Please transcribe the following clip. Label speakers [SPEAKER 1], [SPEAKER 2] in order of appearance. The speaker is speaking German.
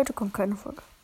[SPEAKER 1] Heute kommt keine Folge.